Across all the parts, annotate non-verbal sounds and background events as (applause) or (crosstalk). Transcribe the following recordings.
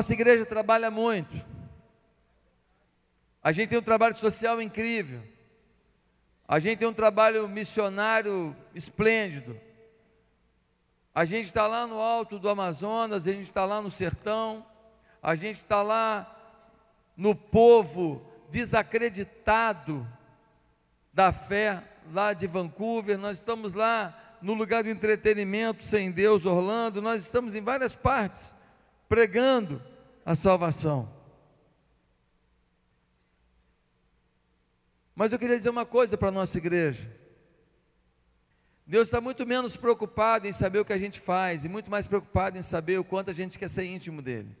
nossa igreja trabalha muito. A gente tem um trabalho social incrível. A gente tem um trabalho missionário esplêndido. A gente está lá no alto do Amazonas, a gente está lá no sertão, a gente está lá no povo desacreditado da fé, lá de Vancouver, nós estamos lá no lugar do entretenimento sem Deus, Orlando, nós estamos em várias partes pregando a salvação. Mas eu queria dizer uma coisa para a nossa igreja. Deus está muito menos preocupado em saber o que a gente faz e muito mais preocupado em saber o quanto a gente quer ser íntimo dele.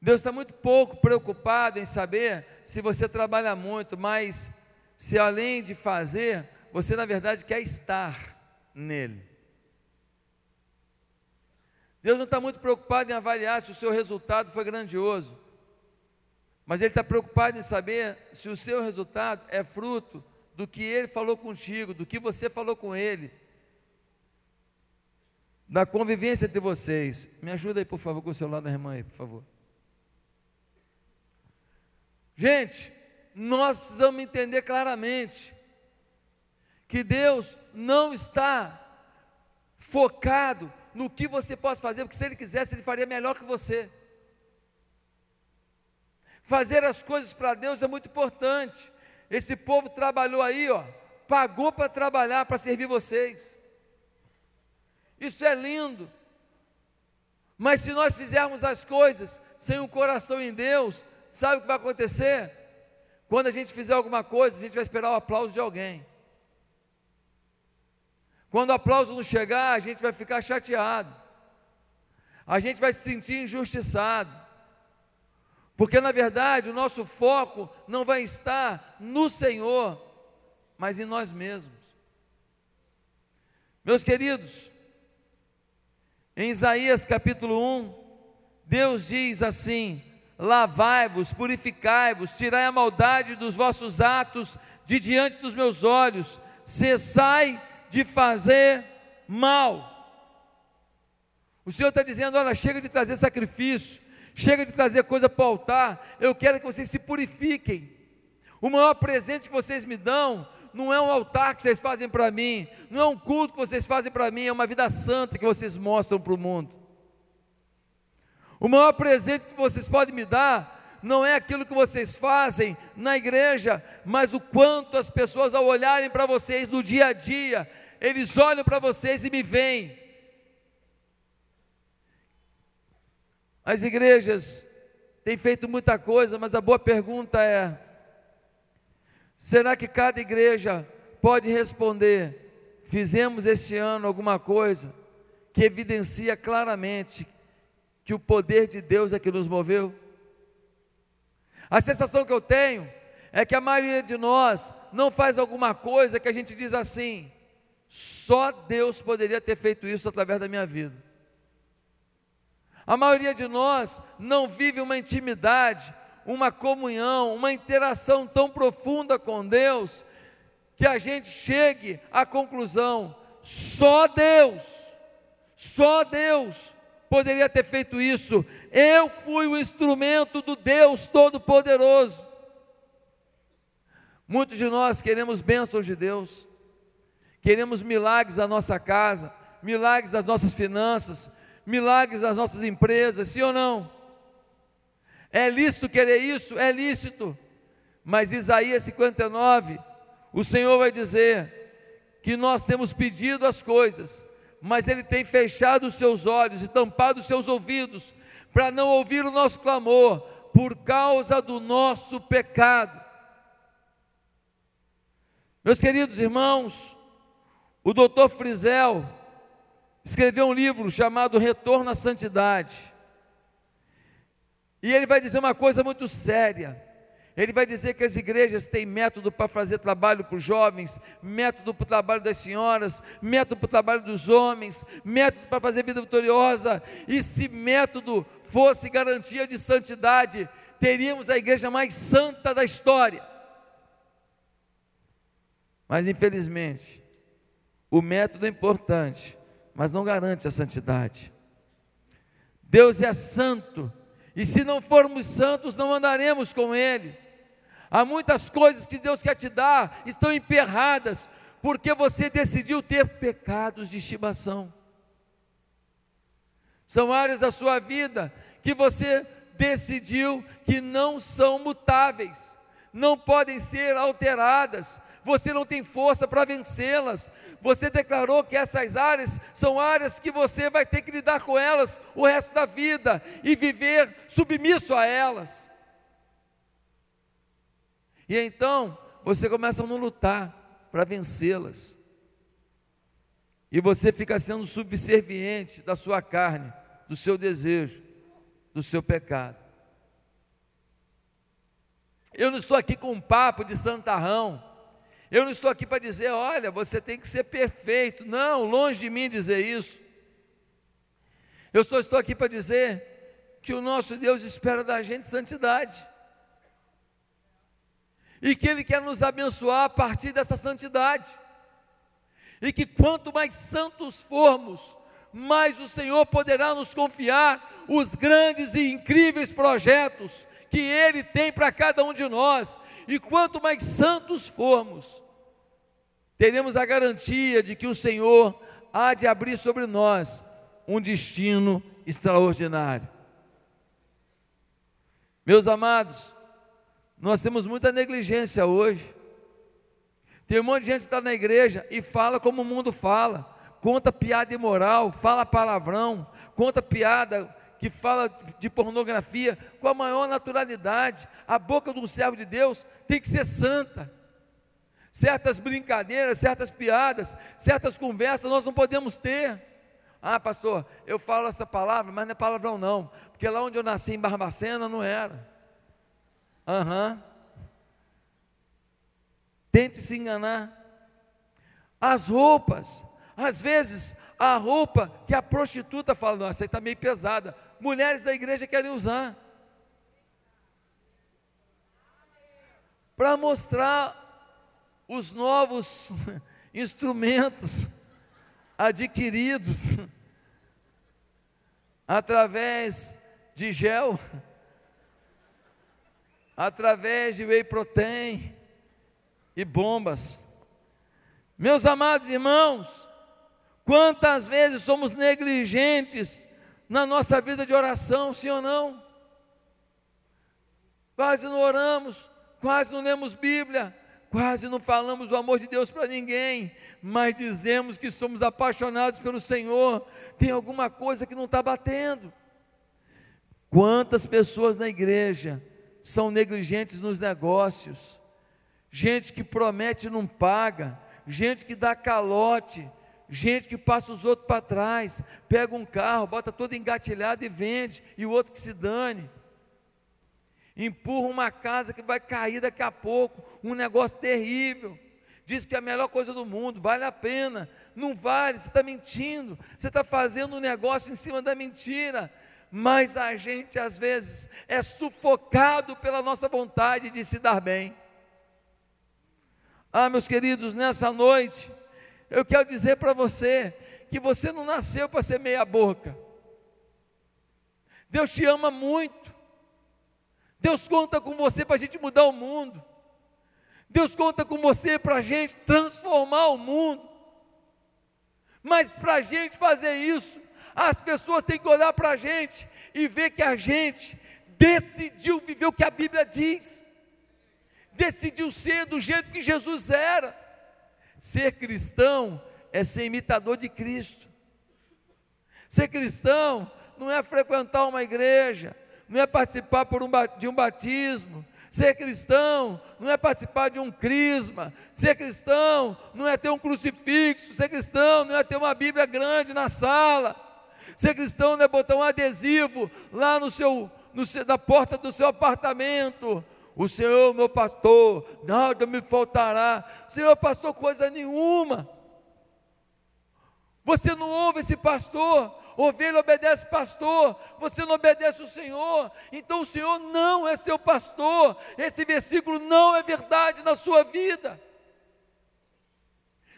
Deus está muito pouco preocupado em saber se você trabalha muito, mas se além de fazer, você na verdade quer estar nele. Deus não está muito preocupado em avaliar se o seu resultado foi grandioso, mas Ele está preocupado em saber se o seu resultado é fruto do que Ele falou contigo, do que você falou com Ele, da convivência entre vocês. Me ajuda aí, por favor, com o celular da irmã aí, por favor. Gente, nós precisamos entender claramente que Deus não está focado no que você possa fazer, porque se Ele quisesse, Ele faria melhor que você. Fazer as coisas para Deus é muito importante. Esse povo trabalhou aí, ó, pagou para trabalhar, para servir vocês. Isso é lindo. Mas se nós fizermos as coisas sem um coração em Deus, sabe o que vai acontecer? Quando a gente fizer alguma coisa, a gente vai esperar o aplauso de alguém. Quando o aplauso não chegar, a gente vai ficar chateado. A gente vai se sentir injustiçado. Porque na verdade o nosso foco não vai estar no Senhor, mas em nós mesmos. Meus queridos, em Isaías capítulo 1, Deus diz assim: Lavai-vos, purificai-vos, tirai a maldade dos vossos atos de diante dos meus olhos, cessai de fazer mal. O Senhor está dizendo: olha, chega de trazer sacrifício, chega de trazer coisa para o altar, eu quero que vocês se purifiquem. O maior presente que vocês me dão não é um altar que vocês fazem para mim, não é um culto que vocês fazem para mim, é uma vida santa que vocês mostram para o mundo. O maior presente que vocês podem me dar não é aquilo que vocês fazem na igreja, mas o quanto as pessoas, ao olharem para vocês no dia a dia, eles olham para vocês e me veem. As igrejas têm feito muita coisa, mas a boa pergunta é: será que cada igreja pode responder? Fizemos este ano alguma coisa que evidencia claramente que o poder de Deus é que nos moveu? A sensação que eu tenho é que a maioria de nós não faz alguma coisa que a gente diz assim: só Deus poderia ter feito isso através da minha vida. A maioria de nós não vive uma intimidade, uma comunhão, uma interação tão profunda com Deus, que a gente chegue à conclusão: só Deus, só Deus poderia ter feito isso. Eu fui o instrumento do Deus Todo-Poderoso. Muitos de nós queremos bênçãos de Deus, Queremos milagres na nossa casa, milagres nas nossas finanças, milagres nas nossas empresas, sim ou não? É lícito querer isso? É lícito. Mas Isaías 59, o Senhor vai dizer que nós temos pedido as coisas, mas Ele tem fechado os seus olhos e tampado os seus ouvidos, para não ouvir o nosso clamor, por causa do nosso pecado. Meus queridos irmãos, o doutor Frizel escreveu um livro chamado Retorno à Santidade. E ele vai dizer uma coisa muito séria. Ele vai dizer que as igrejas têm método para fazer trabalho para os jovens, método para o trabalho das senhoras, método para o trabalho dos homens, método para fazer vida vitoriosa. E se método fosse garantia de santidade, teríamos a igreja mais santa da história. Mas infelizmente, o método é importante, mas não garante a santidade. Deus é santo, e se não formos santos, não andaremos com Ele. Há muitas coisas que Deus quer te dar, estão emperradas, porque você decidiu ter pecados de estimação. São áreas da sua vida que você decidiu que não são mutáveis, não podem ser alteradas, você não tem força para vencê-las. Você declarou que essas áreas são áreas que você vai ter que lidar com elas o resto da vida e viver submisso a elas. E então você começa a não lutar para vencê-las. E você fica sendo subserviente da sua carne, do seu desejo, do seu pecado. Eu não estou aqui com um papo de santarrão. Eu não estou aqui para dizer, olha, você tem que ser perfeito. Não, longe de mim dizer isso. Eu só estou aqui para dizer que o nosso Deus espera da gente santidade e que Ele quer nos abençoar a partir dessa santidade, e que quanto mais santos formos, mais o Senhor poderá nos confiar os grandes e incríveis projetos que Ele tem para cada um de nós, e quanto mais santos formos, teremos a garantia de que o Senhor há de abrir sobre nós um destino extraordinário. Meus amados, nós temos muita negligência hoje. Tem um monte de gente que está na igreja e fala como o mundo fala, conta piada imoral, fala palavrão, conta piada que fala de pornografia com a maior naturalidade. A boca do servo de Deus tem que ser santa. Certas brincadeiras, certas piadas, certas conversas nós não podemos ter. Ah, pastor, eu falo essa palavra, mas não é palavrão não, porque lá onde eu nasci em Barbacena não era. Aham. Uhum. Tente se enganar. As roupas, às vezes a roupa que a prostituta fala, nossa, aí está meio pesada. Mulheres da igreja querem usar. Para mostrar os novos (laughs) instrumentos adquiridos através de gel através de whey protein e bombas. Meus amados irmãos, quantas vezes somos negligentes na nossa vida de oração, sim ou não? Quase não oramos, quase não lemos Bíblia, quase não falamos o amor de Deus para ninguém, mas dizemos que somos apaixonados pelo Senhor. Tem alguma coisa que não está batendo. Quantas pessoas na igreja são negligentes nos negócios, gente que promete e não paga, gente que dá calote, gente que passa os outros para trás, pega um carro, bota todo engatilhado e vende, e o outro que se dane. Empurra uma casa que vai cair daqui a pouco, um negócio terrível. Diz que é a melhor coisa do mundo, vale a pena. Não vale, você está mentindo, você está fazendo um negócio em cima da mentira mas a gente às vezes é sufocado pela nossa vontade de se dar bem. Ah, meus queridos, nessa noite, eu quero dizer para você que você não nasceu para ser meia-boca. Deus te ama muito. Deus conta com você para a gente mudar o mundo. Deus conta com você para a gente transformar o mundo. Mas para a gente fazer isso, as pessoas têm que olhar para a gente e ver que a gente decidiu viver o que a Bíblia diz, decidiu ser do jeito que Jesus era. Ser cristão é ser imitador de Cristo. Ser cristão não é frequentar uma igreja, não é participar um, de um batismo. Ser cristão não é participar de um crisma. Ser cristão não é ter um crucifixo. Ser cristão não é ter uma Bíblia grande na sala. Ser cristão não é botar um adesivo lá no seu, no seu, na porta do seu apartamento. O Senhor, meu pastor, nada me faltará. Senhor, pastor, coisa nenhuma. Você não ouve esse pastor, ovelha obedece pastor, você não obedece o Senhor, então o Senhor não é seu pastor, esse versículo não é verdade na sua vida.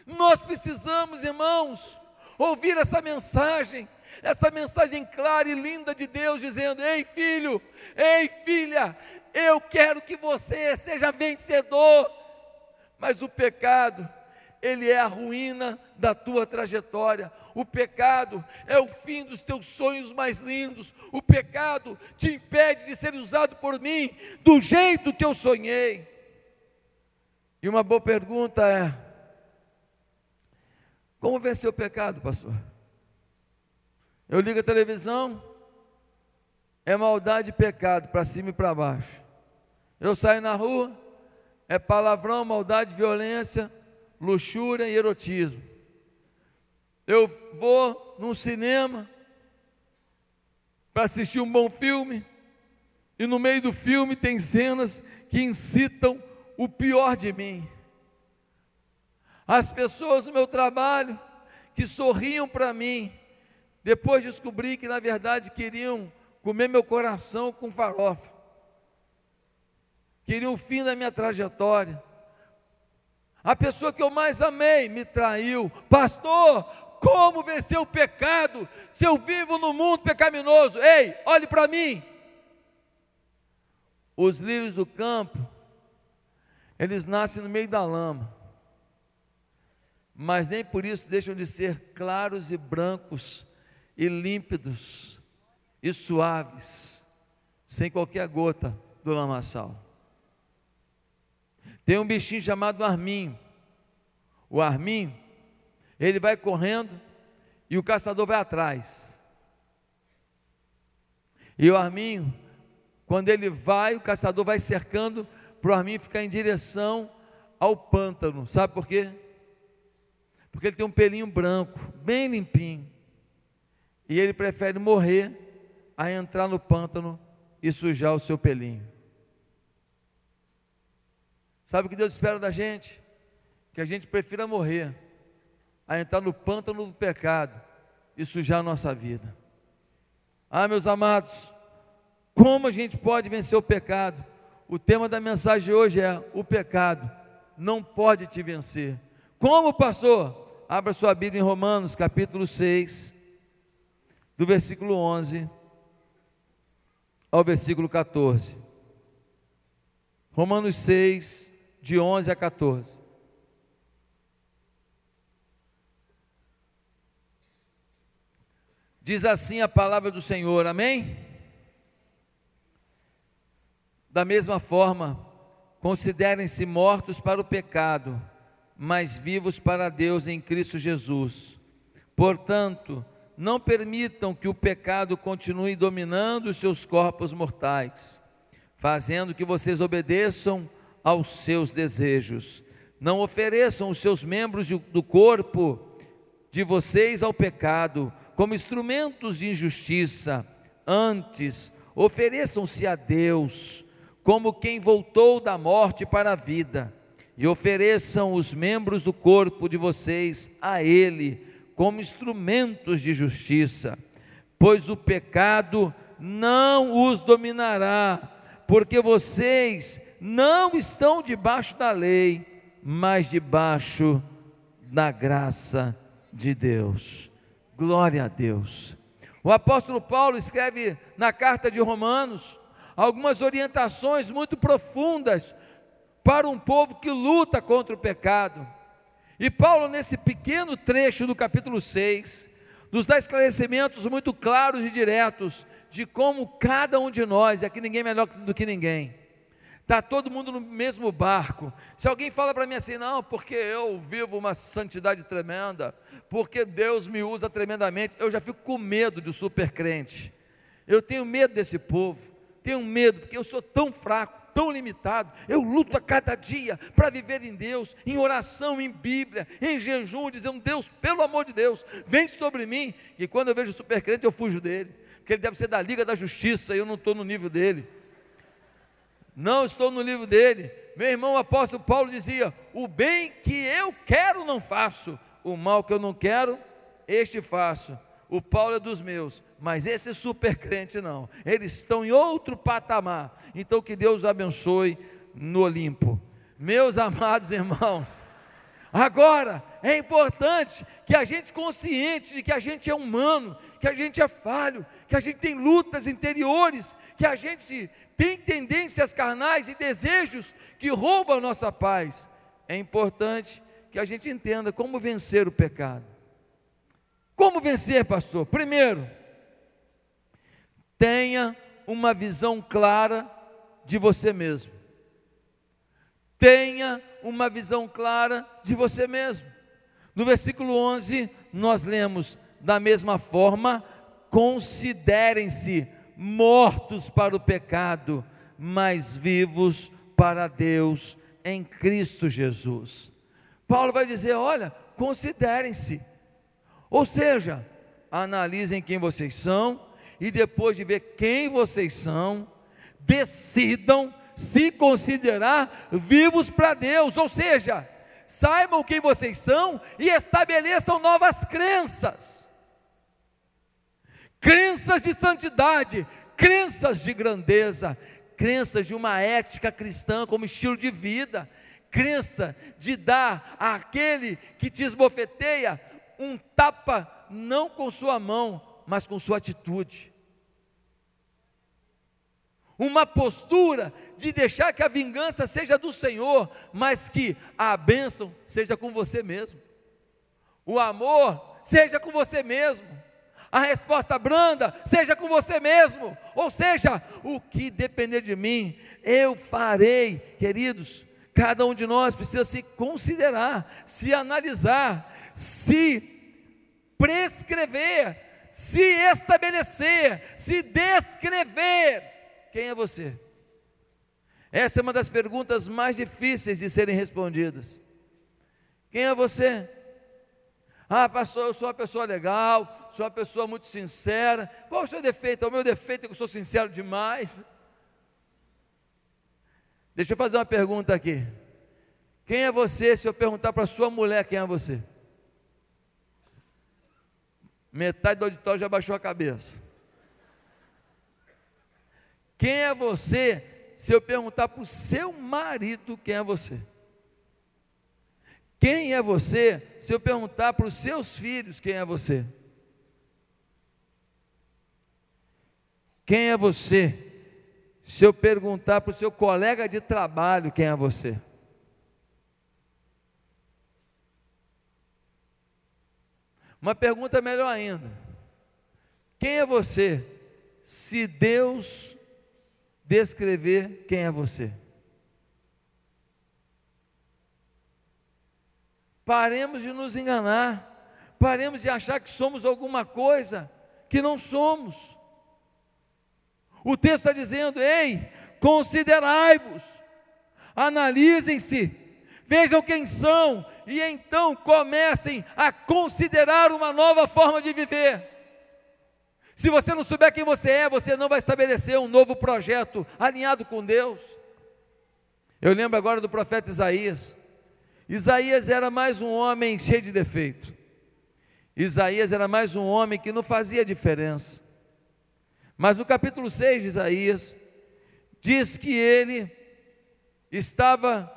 Nós precisamos, irmãos, ouvir essa mensagem essa mensagem clara e linda de Deus dizendo: Ei filho, ei filha, eu quero que você seja vencedor. Mas o pecado, ele é a ruína da tua trajetória. O pecado é o fim dos teus sonhos mais lindos. O pecado te impede de ser usado por mim do jeito que eu sonhei. E uma boa pergunta é: como vencer o pecado, pastor? Eu ligo a televisão, é maldade e pecado para cima e para baixo. Eu saio na rua, é palavrão, maldade, violência, luxúria e erotismo. Eu vou num cinema para assistir um bom filme, e no meio do filme tem cenas que incitam o pior de mim. As pessoas no meu trabalho que sorriam para mim, depois descobri que na verdade queriam comer meu coração com farofa. Queriam o fim da minha trajetória. A pessoa que eu mais amei me traiu. Pastor, como vencer o pecado se eu vivo no mundo pecaminoso? Ei, olhe para mim. Os lírios do campo, eles nascem no meio da lama, mas nem por isso deixam de ser claros e brancos e límpidos e suaves, sem qualquer gota do lamaçal. Tem um bichinho chamado arminho. O arminho, ele vai correndo e o caçador vai atrás. E o arminho, quando ele vai, o caçador vai cercando para o arminho ficar em direção ao pântano. Sabe por quê? Porque ele tem um pelinho branco, bem limpinho. E ele prefere morrer a entrar no pântano e sujar o seu pelinho. Sabe o que Deus espera da gente? Que a gente prefira morrer a entrar no pântano do pecado e sujar a nossa vida. Ah, meus amados, como a gente pode vencer o pecado? O tema da mensagem hoje é: o pecado não pode te vencer. Como, pastor? Abra sua Bíblia em Romanos, capítulo 6, do versículo 11 ao versículo 14. Romanos 6, de 11 a 14. Diz assim a palavra do Senhor, amém? Da mesma forma, considerem-se mortos para o pecado, mas vivos para Deus em Cristo Jesus. Portanto, não permitam que o pecado continue dominando os seus corpos mortais, fazendo que vocês obedeçam aos seus desejos. Não ofereçam os seus membros do corpo de vocês ao pecado como instrumentos de injustiça. Antes, ofereçam-se a Deus como quem voltou da morte para a vida, e ofereçam os membros do corpo de vocês a Ele como instrumentos de justiça, pois o pecado não os dominará, porque vocês não estão debaixo da lei, mas debaixo da graça de Deus. Glória a Deus. O apóstolo Paulo escreve na carta de Romanos algumas orientações muito profundas para um povo que luta contra o pecado. E Paulo, nesse pequeno trecho do capítulo 6, nos dá esclarecimentos muito claros e diretos de como cada um de nós, e aqui ninguém é melhor do que ninguém, está todo mundo no mesmo barco. Se alguém fala para mim assim, não, porque eu vivo uma santidade tremenda, porque Deus me usa tremendamente, eu já fico com medo do super crente. Eu tenho medo desse povo, tenho medo, porque eu sou tão fraco tão limitado. Eu luto a cada dia para viver em Deus, em oração, em Bíblia, em jejum, dizendo: Deus, pelo amor de Deus, vem sobre mim. E quando eu vejo o supercrente, eu fujo dele, porque ele deve ser da Liga da Justiça e eu não estou no nível dele. Não estou no nível dele. Meu irmão o apóstolo Paulo dizia: O bem que eu quero não faço, o mal que eu não quero, este faço. O Paulo é dos meus, mas esse super crente não. Eles estão em outro patamar. Então que Deus abençoe no Olimpo. Meus (laughs) amados irmãos, Agora, é importante que a gente consciente de que a gente é humano, que a gente é falho, que a gente tem lutas interiores, que a gente tem tendências carnais e desejos que roubam a nossa paz. É importante que a gente entenda como vencer o pecado. Como vencer, pastor? Primeiro, tenha uma visão clara de você mesmo. Tenha uma visão clara de você mesmo. No versículo 11, nós lemos: da mesma forma, considerem-se mortos para o pecado, mas vivos para Deus em Cristo Jesus. Paulo vai dizer: olha, considerem-se, ou seja, analisem quem vocês são, e depois de ver quem vocês são, decidam se considerar vivos para Deus, ou seja, saibam quem vocês são e estabeleçam novas crenças. Crenças de santidade, crenças de grandeza, crenças de uma ética cristã como estilo de vida, crença de dar àquele que te esbofeteia um tapa não com sua mão, mas com sua atitude. Uma postura de deixar que a vingança seja do Senhor, mas que a bênção seja com você mesmo, o amor seja com você mesmo, a resposta branda seja com você mesmo, ou seja, o que depender de mim, eu farei, queridos. Cada um de nós precisa se considerar, se analisar, se prescrever, se estabelecer, se descrever quem é você? Essa é uma das perguntas mais difíceis de serem respondidas. Quem é você? Ah, pastor, eu sou uma pessoa legal, sou uma pessoa muito sincera. Qual é o seu defeito? O meu defeito é que eu sou sincero demais. Deixa eu fazer uma pergunta aqui. Quem é você se eu perguntar para sua mulher quem é você? Metade do auditório já baixou a cabeça. Quem é você? Se eu perguntar para o seu marido quem é você? Quem é você? Se eu perguntar para os seus filhos quem é você? Quem é você? Se eu perguntar para o seu colega de trabalho quem é você? Uma pergunta melhor ainda: quem é você? Se Deus descrever quem é você. Paremos de nos enganar, paremos de achar que somos alguma coisa que não somos. O texto está dizendo: ei, considerai-vos, analisem-se, vejam quem são, e então comecem a considerar uma nova forma de viver. Se você não souber quem você é, você não vai estabelecer um novo projeto alinhado com Deus. Eu lembro agora do profeta Isaías. Isaías era mais um homem cheio de defeito. Isaías era mais um homem que não fazia diferença. Mas no capítulo 6 de Isaías, diz que ele estava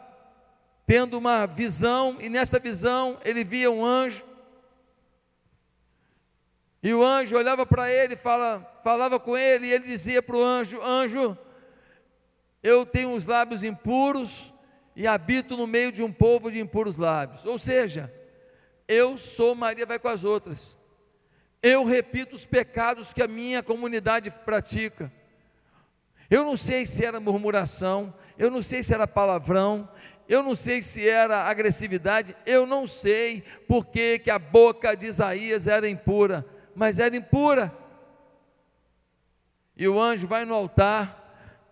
tendo uma visão, e nessa visão ele via um anjo e o anjo olhava para ele, fala, falava com ele, e ele dizia para o anjo: Anjo, eu tenho os lábios impuros e habito no meio de um povo de impuros lábios. Ou seja, eu sou Maria, vai com as outras. Eu repito os pecados que a minha comunidade pratica. Eu não sei se era murmuração, eu não sei se era palavrão, eu não sei se era agressividade, eu não sei porque que a boca de Isaías era impura mas era impura. E o anjo vai no altar,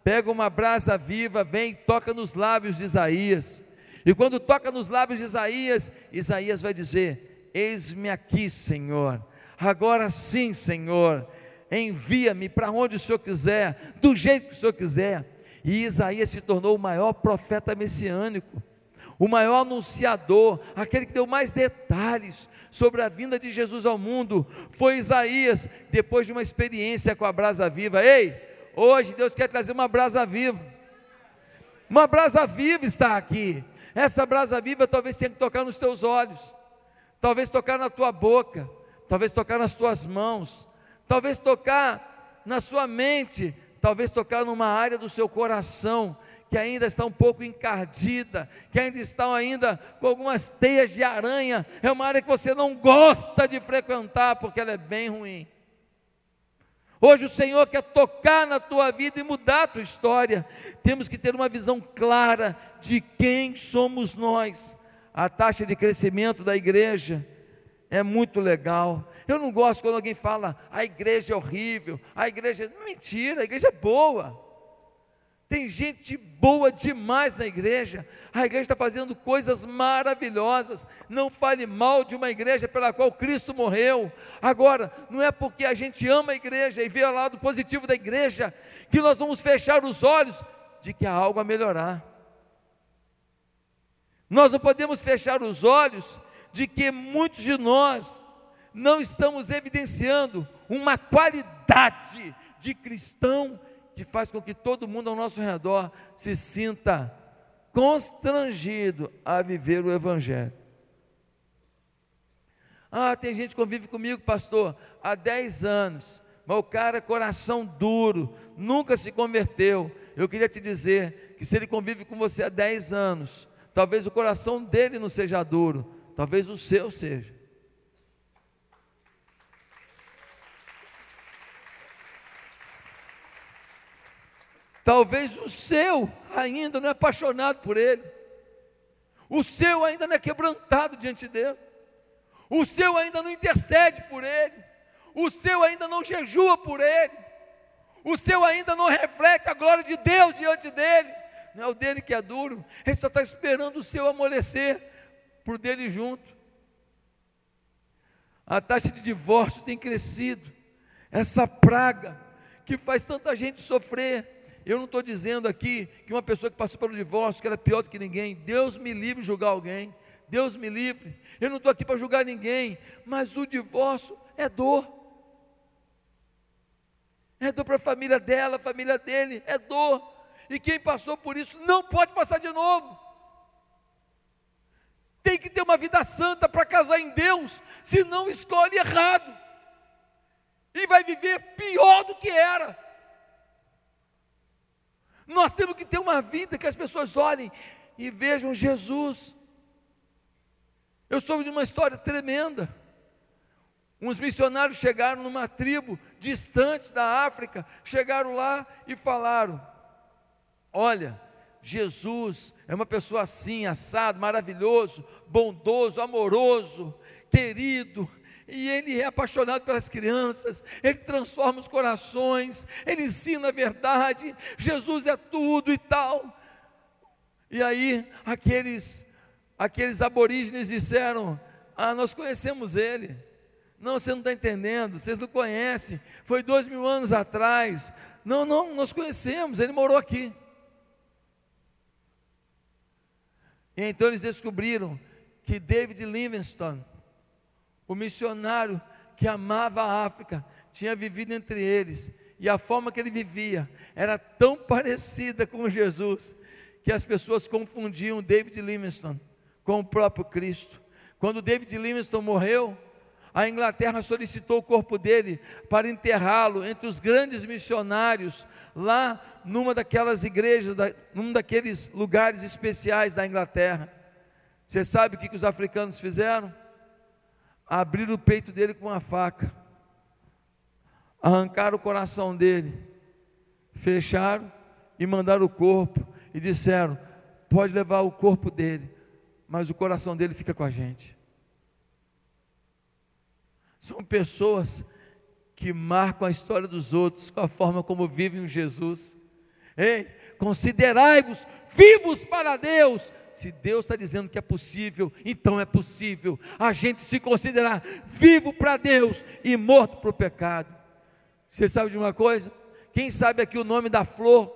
pega uma brasa viva, vem toca nos lábios de Isaías. E quando toca nos lábios de Isaías, Isaías vai dizer: Eis-me aqui, Senhor. Agora sim, Senhor, envia-me para onde o Senhor quiser, do jeito que o Senhor quiser. E Isaías se tornou o maior profeta messiânico o maior anunciador, aquele que deu mais detalhes sobre a vinda de Jesus ao mundo, foi Isaías, depois de uma experiência com a brasa viva. Ei, hoje Deus quer trazer uma brasa viva. Uma brasa viva está aqui. Essa brasa viva talvez tenha que tocar nos teus olhos, talvez tocar na tua boca, talvez tocar nas tuas mãos, talvez tocar na sua mente, talvez tocar numa área do seu coração que ainda está um pouco encardida, que ainda estão ainda com algumas teias de aranha, é uma área que você não gosta de frequentar porque ela é bem ruim. Hoje o Senhor quer tocar na tua vida e mudar a tua história. Temos que ter uma visão clara de quem somos nós. A taxa de crescimento da igreja é muito legal. Eu não gosto quando alguém fala, a igreja é horrível, a igreja. Mentira, a igreja é boa. Tem gente boa demais na igreja. A igreja está fazendo coisas maravilhosas. Não fale mal de uma igreja pela qual Cristo morreu. Agora, não é porque a gente ama a igreja e vê o lado positivo da igreja que nós vamos fechar os olhos de que há algo a melhorar. Nós não podemos fechar os olhos de que muitos de nós não estamos evidenciando uma qualidade de cristão que faz com que todo mundo ao nosso redor se sinta constrangido a viver o Evangelho. Ah, tem gente que convive comigo, pastor, há 10 anos, mas o cara é coração duro, nunca se converteu. Eu queria te dizer que se ele convive com você há 10 anos, talvez o coração dele não seja duro, talvez o seu seja. Talvez o seu ainda não é apaixonado por ele. O seu ainda não é quebrantado diante dele. O seu ainda não intercede por ele. O seu ainda não jejua por ele. O seu ainda não reflete a glória de Deus diante dele. Não é o dele que é duro. Ele só está esperando o seu amolecer por dele junto. A taxa de divórcio tem crescido. Essa praga que faz tanta gente sofrer eu não estou dizendo aqui que uma pessoa que passou pelo divórcio, que ela é pior do que ninguém. Deus me livre de julgar alguém. Deus me livre. Eu não estou aqui para julgar ninguém. Mas o divórcio é dor. É dor para a família dela, a família dele. É dor. E quem passou por isso não pode passar de novo. Tem que ter uma vida santa para casar em Deus, senão escolhe errado. E vai viver pior do que era. Nós temos que ter uma vida que as pessoas olhem e vejam Jesus. Eu soube de uma história tremenda. Uns missionários chegaram numa tribo distante da África, chegaram lá e falaram: Olha, Jesus é uma pessoa assim, assado, maravilhoso, bondoso, amoroso, querido, e ele é apaixonado pelas crianças, ele transforma os corações, ele ensina a verdade, Jesus é tudo e tal. E aí aqueles aqueles aborígenes disseram: "Ah, nós conhecemos ele". Não, você não está entendendo, vocês não conhecem. Foi dois mil anos atrás. Não, não, nós conhecemos, ele morou aqui. E então eles descobriram que David Livingstone o missionário que amava a África tinha vivido entre eles, e a forma que ele vivia era tão parecida com Jesus, que as pessoas confundiam David Livingstone com o próprio Cristo. Quando David Livingstone morreu, a Inglaterra solicitou o corpo dele para enterrá-lo entre os grandes missionários, lá numa daquelas igrejas, num daqueles lugares especiais da Inglaterra. Você sabe o que, que os africanos fizeram? Abriram o peito dele com uma faca, arrancaram o coração dele, fecharam e mandaram o corpo e disseram: pode levar o corpo dele, mas o coração dele fica com a gente. São pessoas que marcam a história dos outros com a forma como vivem Jesus. Ei, considerai-vos vivos para Deus, se Deus está dizendo que é possível, então é possível a gente se considerar vivo para Deus e morto para o pecado. Você sabe de uma coisa? Quem sabe aqui o nome da flor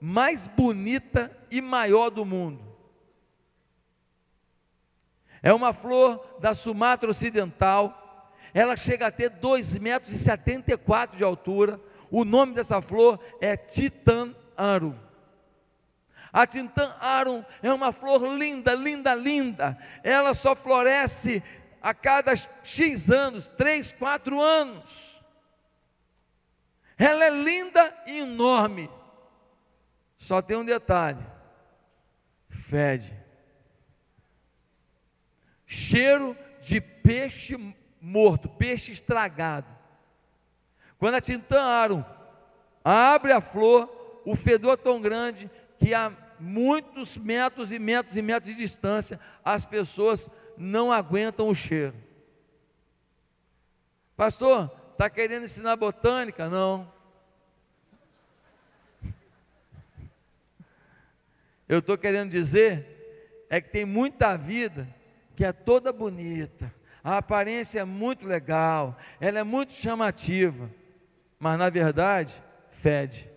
mais bonita e maior do mundo? É uma flor da Sumatra Ocidental. Ela chega a ter 2,74 metros de altura. O nome dessa flor é Titan Arum. A Tintan Arum é uma flor linda, linda, linda. Ela só floresce a cada X anos, três, quatro anos. Ela é linda e enorme. Só tem um detalhe: fede. Cheiro de peixe morto, peixe estragado. Quando a Tintan Arum abre a flor, o fedor é tão grande que a muitos metros e metros e metros de distância, as pessoas não aguentam o cheiro. Pastor, está querendo ensinar botânica? Não. Eu estou querendo dizer é que tem muita vida que é toda bonita, a aparência é muito legal, ela é muito chamativa, mas na verdade fede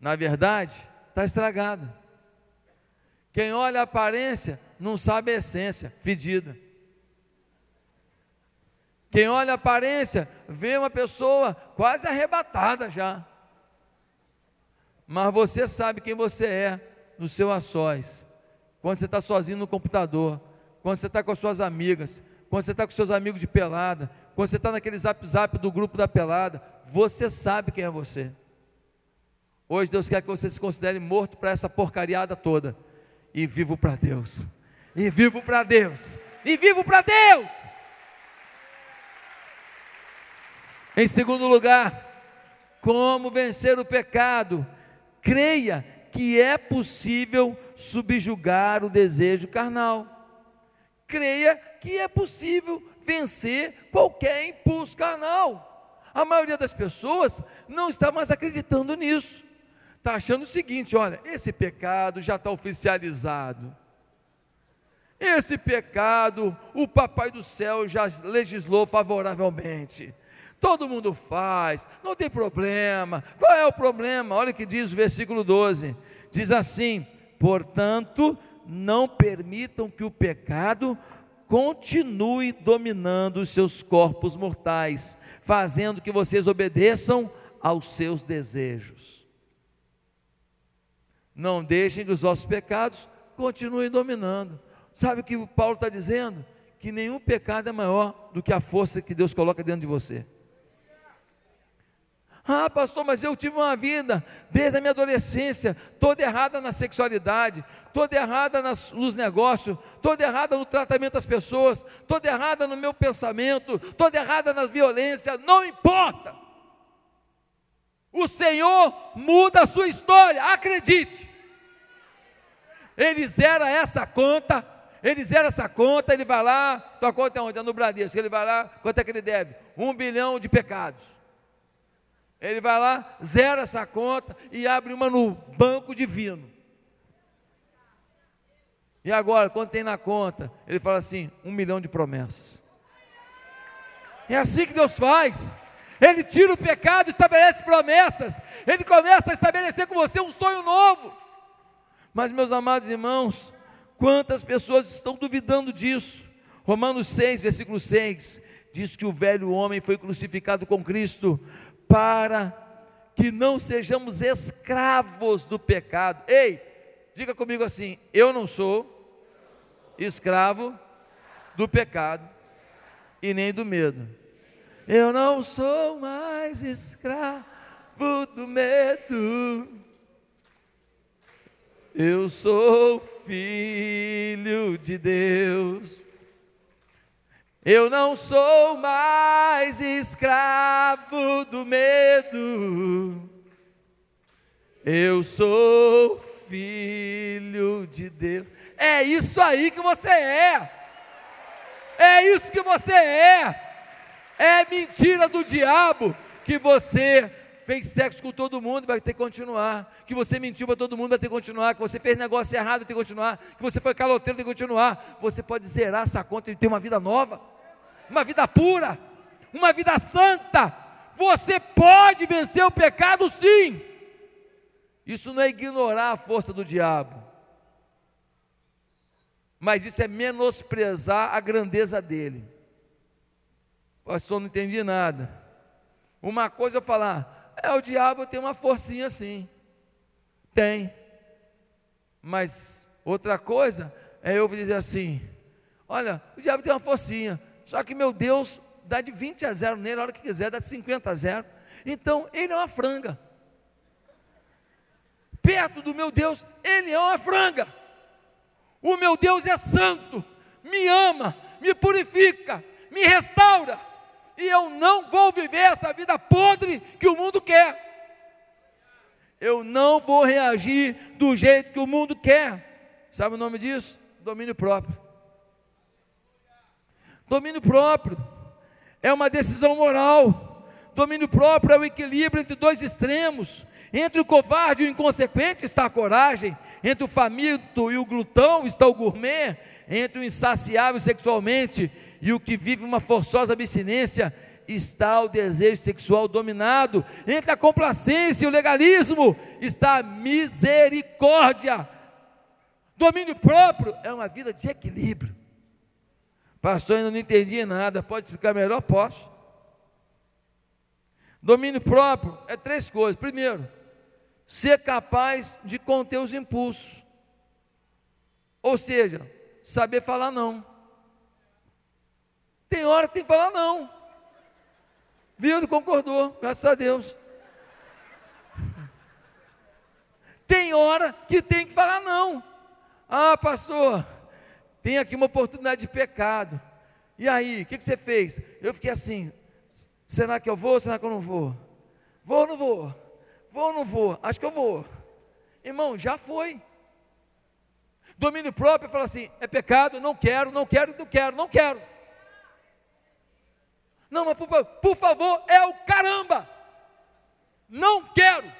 na verdade, está estragada. Quem olha a aparência não sabe a essência, fedida. Quem olha a aparência vê uma pessoa quase arrebatada já. Mas você sabe quem você é no seu a sós. Quando você está sozinho no computador, quando você está com as suas amigas, quando você está com seus amigos de pelada, quando você está naquele zap zap do grupo da pelada, você sabe quem é você. Hoje Deus quer que você se considere morto para essa porcariada toda e vivo para Deus. E vivo para Deus. E vivo para Deus. Em segundo lugar, como vencer o pecado? Creia que é possível subjugar o desejo carnal. Creia que é possível vencer qualquer impulso carnal. A maioria das pessoas não está mais acreditando nisso está achando o seguinte: olha, esse pecado já está oficializado. Esse pecado, o Papai do Céu já legislou favoravelmente. Todo mundo faz, não tem problema. Qual é o problema? Olha o que diz o versículo 12: diz assim: portanto, não permitam que o pecado continue dominando os seus corpos mortais, fazendo que vocês obedeçam aos seus desejos. Não deixem que os nossos pecados continuem dominando. Sabe o que o Paulo está dizendo? Que nenhum pecado é maior do que a força que Deus coloca dentro de você. Ah, pastor, mas eu tive uma vida desde a minha adolescência, toda errada na sexualidade, toda errada nas, nos negócios, toda errada no tratamento das pessoas, toda errada no meu pensamento, toda errada nas violências, não importa. O Senhor muda a sua história, acredite. Ele zera essa conta, ele zera essa conta, ele vai lá, tua conta é onde? É no Bradesco, ele vai lá, quanto é que ele deve? Um bilhão de pecados. Ele vai lá, zera essa conta e abre uma no banco divino. E agora, quando tem na conta, ele fala assim: um milhão de promessas. É assim que Deus faz. Ele tira o pecado, estabelece promessas. Ele começa a estabelecer com você um sonho novo. Mas, meus amados irmãos, quantas pessoas estão duvidando disso? Romanos 6, versículo 6, diz que o velho homem foi crucificado com Cristo para que não sejamos escravos do pecado. Ei, diga comigo assim: eu não sou escravo do pecado e nem do medo. Eu não sou mais escravo do medo. Eu sou filho de Deus. Eu não sou mais escravo do medo. Eu sou filho de Deus. É isso aí que você é. É isso que você é. É mentira do diabo que você fez sexo com todo mundo, vai ter que continuar. Que você mentiu para todo mundo, vai ter que continuar. Que você fez negócio errado, vai ter que continuar. Que você foi caloteiro, tem que continuar. Você pode zerar essa conta e ter uma vida nova, uma vida pura, uma vida santa. Você pode vencer o pecado, sim. Isso não é ignorar a força do diabo, mas isso é menosprezar a grandeza dele. Pastor, não entendi nada. Uma coisa eu falar, é o diabo tem uma forcinha assim. Tem. Mas outra coisa é eu dizer assim: olha, o diabo tem uma forcinha, só que meu Deus dá de 20 a 0 nele, a hora que quiser, dá de 50 a 0. Então, ele é uma franga. Perto do meu Deus, ele é uma franga. O meu Deus é santo, me ama, me purifica, me restaura. E eu não vou viver essa vida podre que o mundo quer. Eu não vou reagir do jeito que o mundo quer. Sabe o nome disso? Domínio próprio. Domínio próprio é uma decisão moral. Domínio próprio é o equilíbrio entre dois extremos. Entre o covarde e o inconsequente está a coragem. Entre o faminto e o glutão está o gourmet. Entre o insaciável sexualmente e o que vive uma forçosa abstinência está o desejo sexual dominado, entre a complacência e o legalismo está a misericórdia. Domínio próprio é uma vida de equilíbrio. Pastor, ainda não entendi nada, pode explicar melhor? Posso. Domínio próprio é três coisas. Primeiro, ser capaz de conter os impulsos. Ou seja, saber falar não. Tem hora que tem que falar não. Viu? Ele concordou, graças a Deus. Tem hora que tem que falar não. Ah, pastor, tem aqui uma oportunidade de pecado. E aí, o que, que você fez? Eu fiquei assim: será que eu vou? Será que eu não vou? Vou ou não vou? Vou ou não vou? Acho que eu vou. Irmão, já foi. Domínio próprio fala assim: é pecado, não quero, não quero, não quero, não quero. Não, mas por, por favor, é o caramba. Não quero.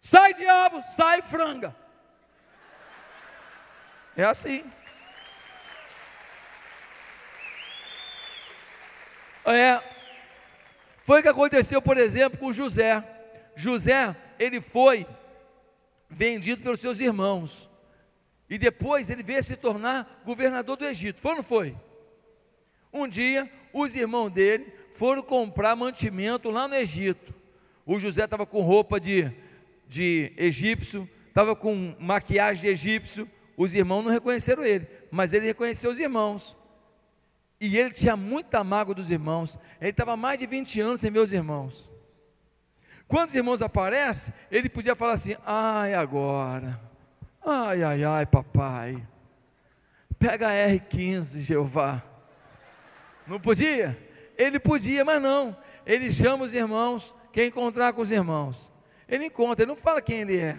Sai diabo, sai franga. É assim. É, foi o que aconteceu, por exemplo, com José. José, ele foi vendido pelos seus irmãos. E depois ele veio se tornar governador do Egito. Foi ou não foi? Um dia, os irmãos dele foram comprar mantimento lá no Egito. O José estava com roupa de, de egípcio, estava com maquiagem de egípcio. Os irmãos não reconheceram ele, mas ele reconheceu os irmãos. E ele tinha muita mágoa dos irmãos. Ele estava mais de 20 anos sem meus irmãos. Quando os irmãos aparecem, ele podia falar assim: ai, agora. Ai, ai, ai, papai. Pega a R15, Jeová. Não podia? Ele podia, mas não. Ele chama os irmãos, quer encontrar com os irmãos. Ele encontra, ele não fala quem ele é.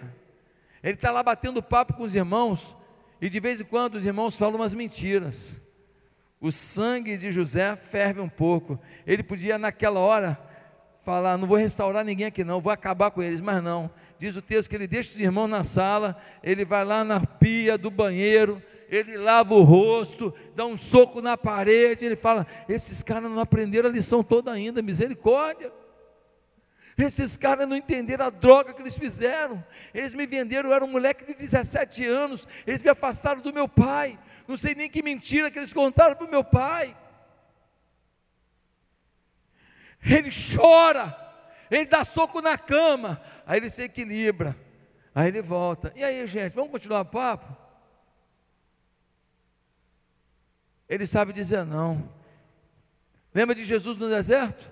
Ele está lá batendo papo com os irmãos, e de vez em quando os irmãos falam umas mentiras. O sangue de José ferve um pouco. Ele podia, naquela hora, falar: Não vou restaurar ninguém aqui, não, vou acabar com eles, mas não. Diz o texto que ele deixa os irmãos na sala, ele vai lá na pia do banheiro, ele lava o rosto, dá um soco na parede, ele fala: esses caras não aprenderam a lição toda ainda, misericórdia. Esses caras não entenderam a droga que eles fizeram. Eles me venderam, eu era um moleque de 17 anos. Eles me afastaram do meu pai. Não sei nem que mentira que eles contaram para o meu pai. Ele chora, ele dá soco na cama, aí ele se equilibra, aí ele volta. E aí, gente, vamos continuar o papo? Ele sabe dizer não. Lembra de Jesus no deserto?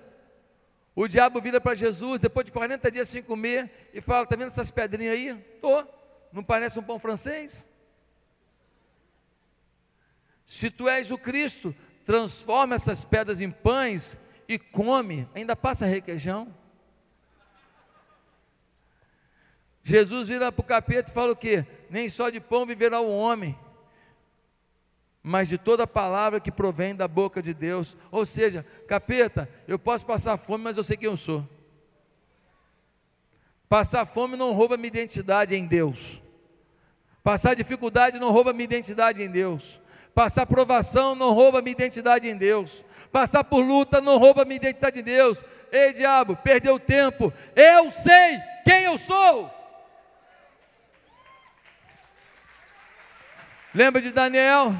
O diabo vira para Jesus depois de 40 dias sem comer e fala: Está vendo essas pedrinhas aí? Tô. Não parece um pão francês? Se tu és o Cristo, transforma essas pedras em pães e come. Ainda passa requeijão. Jesus vira para o capeta e fala o quê? Nem só de pão viverá o homem, mas de toda palavra que provém da boca de Deus. Ou seja, capeta, eu posso passar fome, mas eu sei quem eu sou. Passar fome não rouba minha identidade em Deus. Passar dificuldade não rouba minha identidade em Deus. Passar provação não rouba minha identidade em Deus. Passar por luta não rouba minha identidade em Deus. Ei, diabo, perdeu tempo. Eu sei quem eu sou. Lembra de Daniel?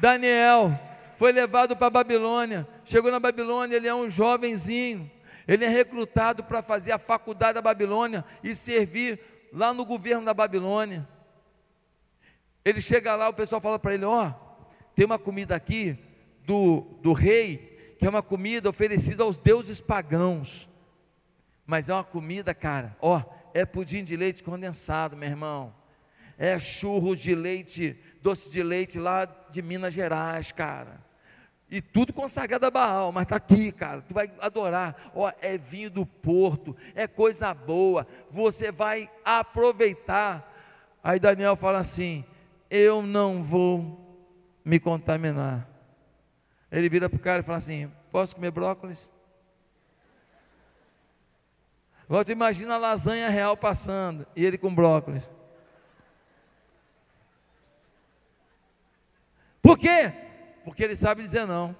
Daniel foi levado para a Babilônia. Chegou na Babilônia, ele é um jovenzinho. Ele é recrutado para fazer a faculdade da Babilônia e servir lá no governo da Babilônia. Ele chega lá, o pessoal fala para ele: Ó, oh, tem uma comida aqui do, do rei, que é uma comida oferecida aos deuses pagãos. Mas é uma comida, cara, ó, é pudim de leite condensado, meu irmão. É churros de leite, doce de leite lá de Minas Gerais, cara. E tudo consagrado a Baal, mas está aqui, cara. Tu vai adorar. Ó, é vinho do porto, é coisa boa. Você vai aproveitar. Aí Daniel fala assim: Eu não vou me contaminar. Ele vira para o cara e fala assim: Posso comer brócolis? Agora tu imagina a lasanha real passando e ele com brócolis. Por quê? Porque ele sabe dizer não.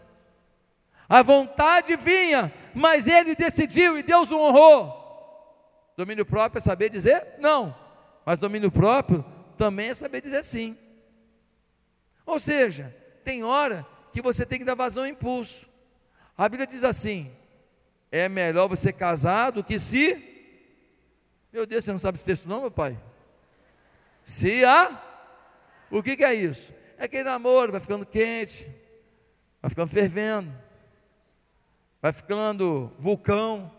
A vontade vinha, mas ele decidiu e Deus o honrou. Domínio próprio é saber dizer não, mas domínio próprio também é saber dizer sim. Ou seja, tem hora que você tem que dar vazão ao impulso. A Bíblia diz assim: é melhor você casar do que se. Meu Deus, você não sabe esse texto, não, meu pai? Se a. O que, que é isso? É aquele namoro, vai ficando quente, vai ficando fervendo, vai ficando vulcão.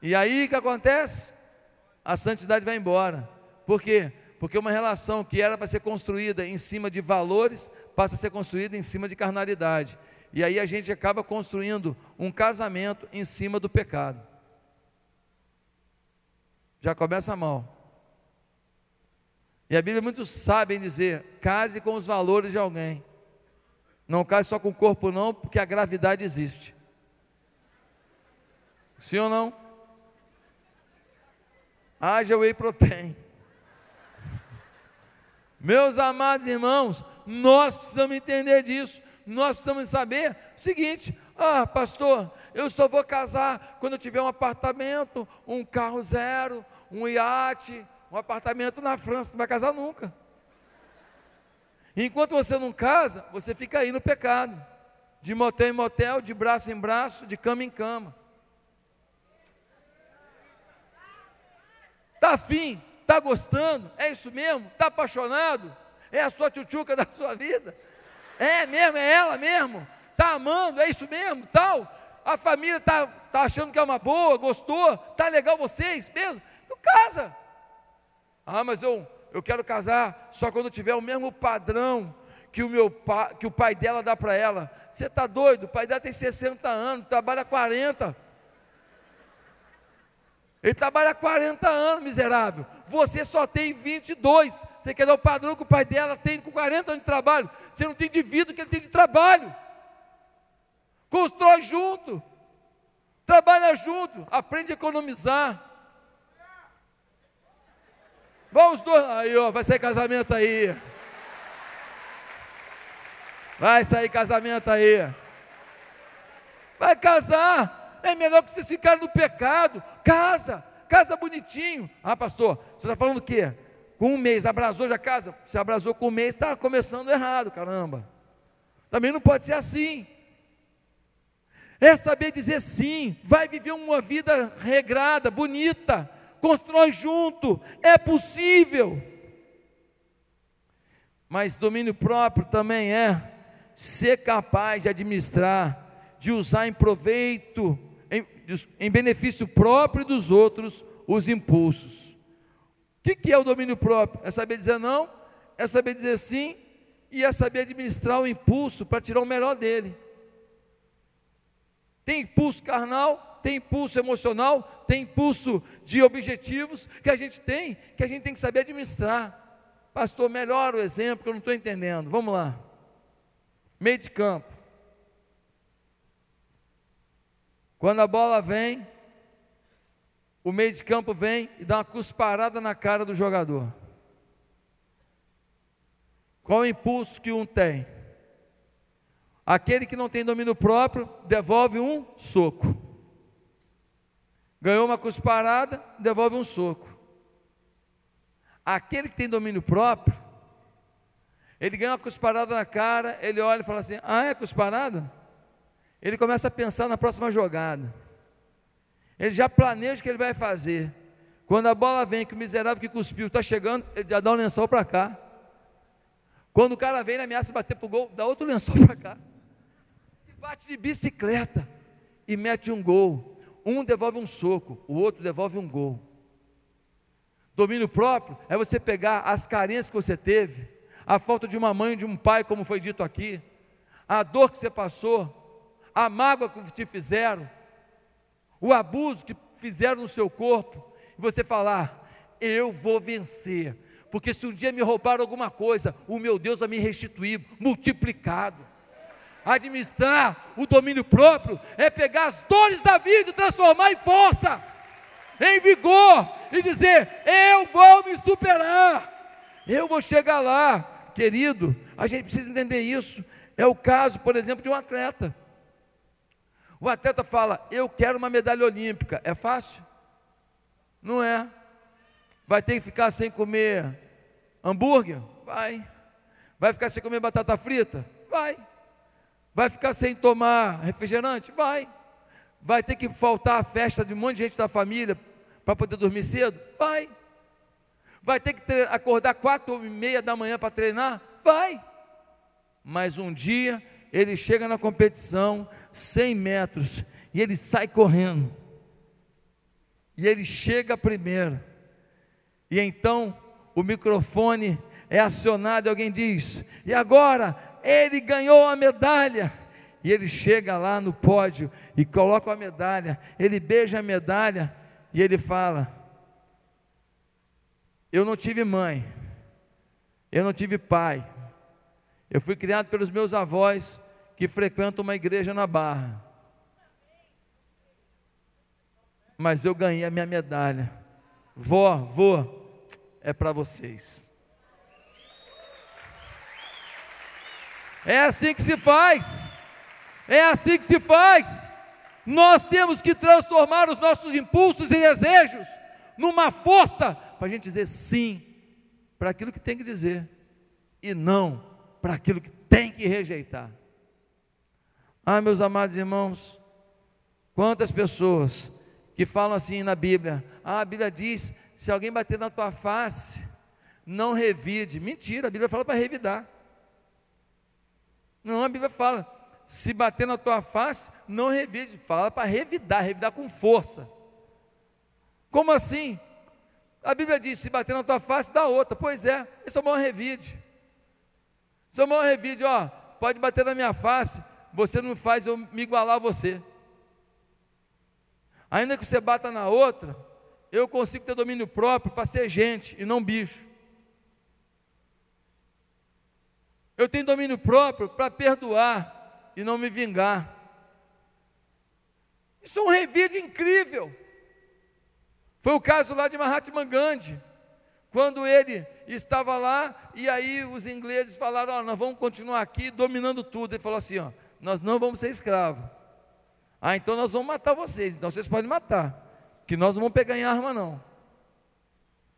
E aí o que acontece? A santidade vai embora. Por quê? Porque uma relação que era para ser construída em cima de valores passa a ser construída em cima de carnalidade. E aí a gente acaba construindo um casamento em cima do pecado. Já começa mal. E a Bíblia é muito sabe em dizer: case com os valores de alguém. Não case só com o corpo, não, porque a gravidade existe. Sim ou não? Haja whey protein. Meus amados irmãos, nós precisamos entender disso. Nós precisamos saber o seguinte: ah, pastor, eu só vou casar quando eu tiver um apartamento, um carro zero, um iate, um apartamento na França, não vai casar nunca. Enquanto você não casa, você fica aí no pecado, de motel em motel, de braço em braço, de cama em cama. Está afim? Está gostando? É isso mesmo? Está apaixonado? É a sua tchutchuca da sua vida? É mesmo? É ela mesmo? Está amando? É isso mesmo? Tal? A família está tá achando que é uma boa, gostou? Está legal vocês mesmo? Então casa. Ah, mas eu, eu quero casar só quando tiver o mesmo padrão que o, meu pa, que o pai dela dá para ela. Você está doido? O pai dela tem 60 anos, trabalha 40. Ele trabalha 40 anos, miserável. Você só tem 22. Você quer dar o padrão que o pai dela tem com 40 anos de trabalho. Você não tem de vida que ele tem de trabalho. Constrói junto. Trabalha junto. Aprende a economizar. Vamos dois. Aí, ó, vai sair casamento aí. Vai sair casamento aí. Vai casar. É melhor que vocês ficarem no pecado. Casa. Casa bonitinho. Ah, pastor, você está falando o quê? Com um mês, abrasou já casa? Se abrasou com um mês, está começando errado, caramba. Também não pode ser assim. É saber dizer sim. Vai viver uma vida regrada, bonita constrói junto, é possível. Mas domínio próprio também é ser capaz de administrar, de usar em proveito, em, em benefício próprio dos outros, os impulsos. O que, que é o domínio próprio? É saber dizer não, é saber dizer sim, e é saber administrar o impulso para tirar o melhor dele. Tem impulso carnal, tem impulso emocional, tem impulso de objetivos que a gente tem, que a gente tem que saber administrar. Pastor, melhor o exemplo que eu não estou entendendo. Vamos lá. Meio de campo. Quando a bola vem, o meio de campo vem e dá uma cusparada na cara do jogador. Qual o impulso que um tem? Aquele que não tem domínio próprio devolve um soco. Ganhou uma cusparada, devolve um soco. Aquele que tem domínio próprio, ele ganha uma cusparada na cara, ele olha e fala assim: Ah, é cusparada? Ele começa a pensar na próxima jogada. Ele já planeja o que ele vai fazer. Quando a bola vem, que o miserável que cuspiu está chegando, ele já dá um lençol para cá. Quando o cara vem, ele ameaça bater para o gol, dá outro (laughs) lençol para cá. E bate de bicicleta e mete um gol. Um devolve um soco, o outro devolve um gol. Domínio próprio é você pegar as carências que você teve, a falta de uma mãe de um pai, como foi dito aqui, a dor que você passou, a mágoa que te fizeram, o abuso que fizeram no seu corpo, e você falar: Eu vou vencer, porque se um dia me roubaram alguma coisa, o meu Deus vai me restituir multiplicado. Administrar o domínio próprio é pegar as dores da vida e transformar em força, em vigor, e dizer: Eu vou me superar, eu vou chegar lá. Querido, a gente precisa entender isso. É o caso, por exemplo, de um atleta. O atleta fala: Eu quero uma medalha olímpica. É fácil? Não é. Vai ter que ficar sem comer hambúrguer? Vai. Vai ficar sem comer batata frita? Vai. Vai ficar sem tomar refrigerante? Vai. Vai ter que faltar a festa de um monte de gente da família para poder dormir cedo? Vai. Vai ter que acordar quatro e meia da manhã para treinar? Vai. Mas um dia ele chega na competição, 100 metros, e ele sai correndo. E ele chega primeiro. E então o microfone é acionado e alguém diz: E agora ele ganhou a medalha. E ele chega lá no pódio e coloca a medalha, ele beija a medalha e ele fala: Eu não tive mãe, eu não tive pai, eu fui criado pelos meus avós que frequentam uma igreja na Barra. Mas eu ganhei a minha medalha. Vó, vô, é para vocês. É assim que se faz. É assim que se faz. Nós temos que transformar os nossos impulsos e desejos numa força para a gente dizer sim para aquilo que tem que dizer e não para aquilo que tem que rejeitar. Ah, meus amados irmãos, quantas pessoas que falam assim na Bíblia: ah, a Bíblia diz: se alguém bater na tua face, não revide. Mentira, a Bíblia fala para revidar. Não, a Bíblia fala: se bater na tua face, não revide, fala para revidar, revidar com força. Como assim? A Bíblia diz: se bater na tua face, dá outra. Pois é, esse é o maior revide. Esse é o maior revide, ó, pode bater na minha face, você não faz eu me igualar a você. Ainda que você bata na outra, eu consigo ter domínio próprio para ser gente e não bicho. Eu tenho domínio próprio para perdoar e não me vingar. Isso é um revide incrível. Foi o caso lá de Mahatma Gandhi, quando ele estava lá e aí os ingleses falaram: oh, nós vamos continuar aqui dominando tudo. Ele falou assim: nós não vamos ser escravos. Ah, então nós vamos matar vocês. Então vocês podem matar, que nós não vamos pegar em arma não.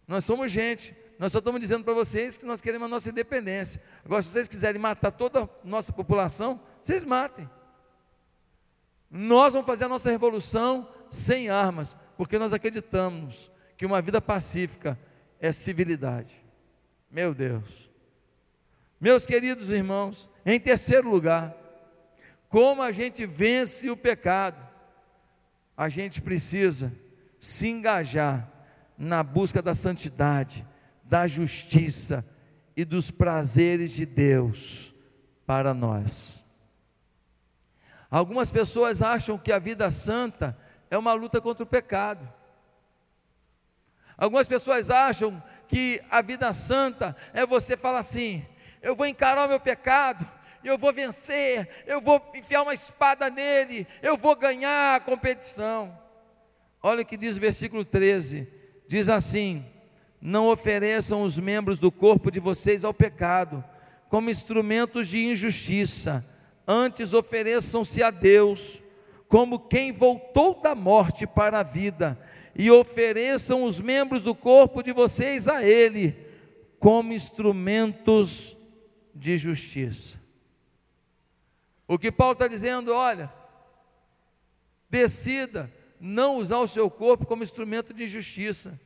Nós somos gente. Nós só estamos dizendo para vocês que nós queremos a nossa independência. Agora, se vocês quiserem matar toda a nossa população, vocês matem. Nós vamos fazer a nossa revolução sem armas, porque nós acreditamos que uma vida pacífica é civilidade. Meu Deus. Meus queridos irmãos, em terceiro lugar, como a gente vence o pecado? A gente precisa se engajar na busca da santidade, da justiça e dos prazeres de Deus para nós. Algumas pessoas acham que a vida santa é uma luta contra o pecado. Algumas pessoas acham que a vida santa é você falar assim: eu vou encarar o meu pecado, eu vou vencer, eu vou enfiar uma espada nele, eu vou ganhar a competição. Olha o que diz o versículo 13: diz assim: Não ofereçam os membros do corpo de vocês ao pecado, como instrumentos de injustiça antes ofereçam-se a Deus como quem voltou da morte para a vida, e ofereçam os membros do corpo de vocês a Ele, como instrumentos de justiça. O que Paulo está dizendo, olha, decida não usar o seu corpo como instrumento de justiça.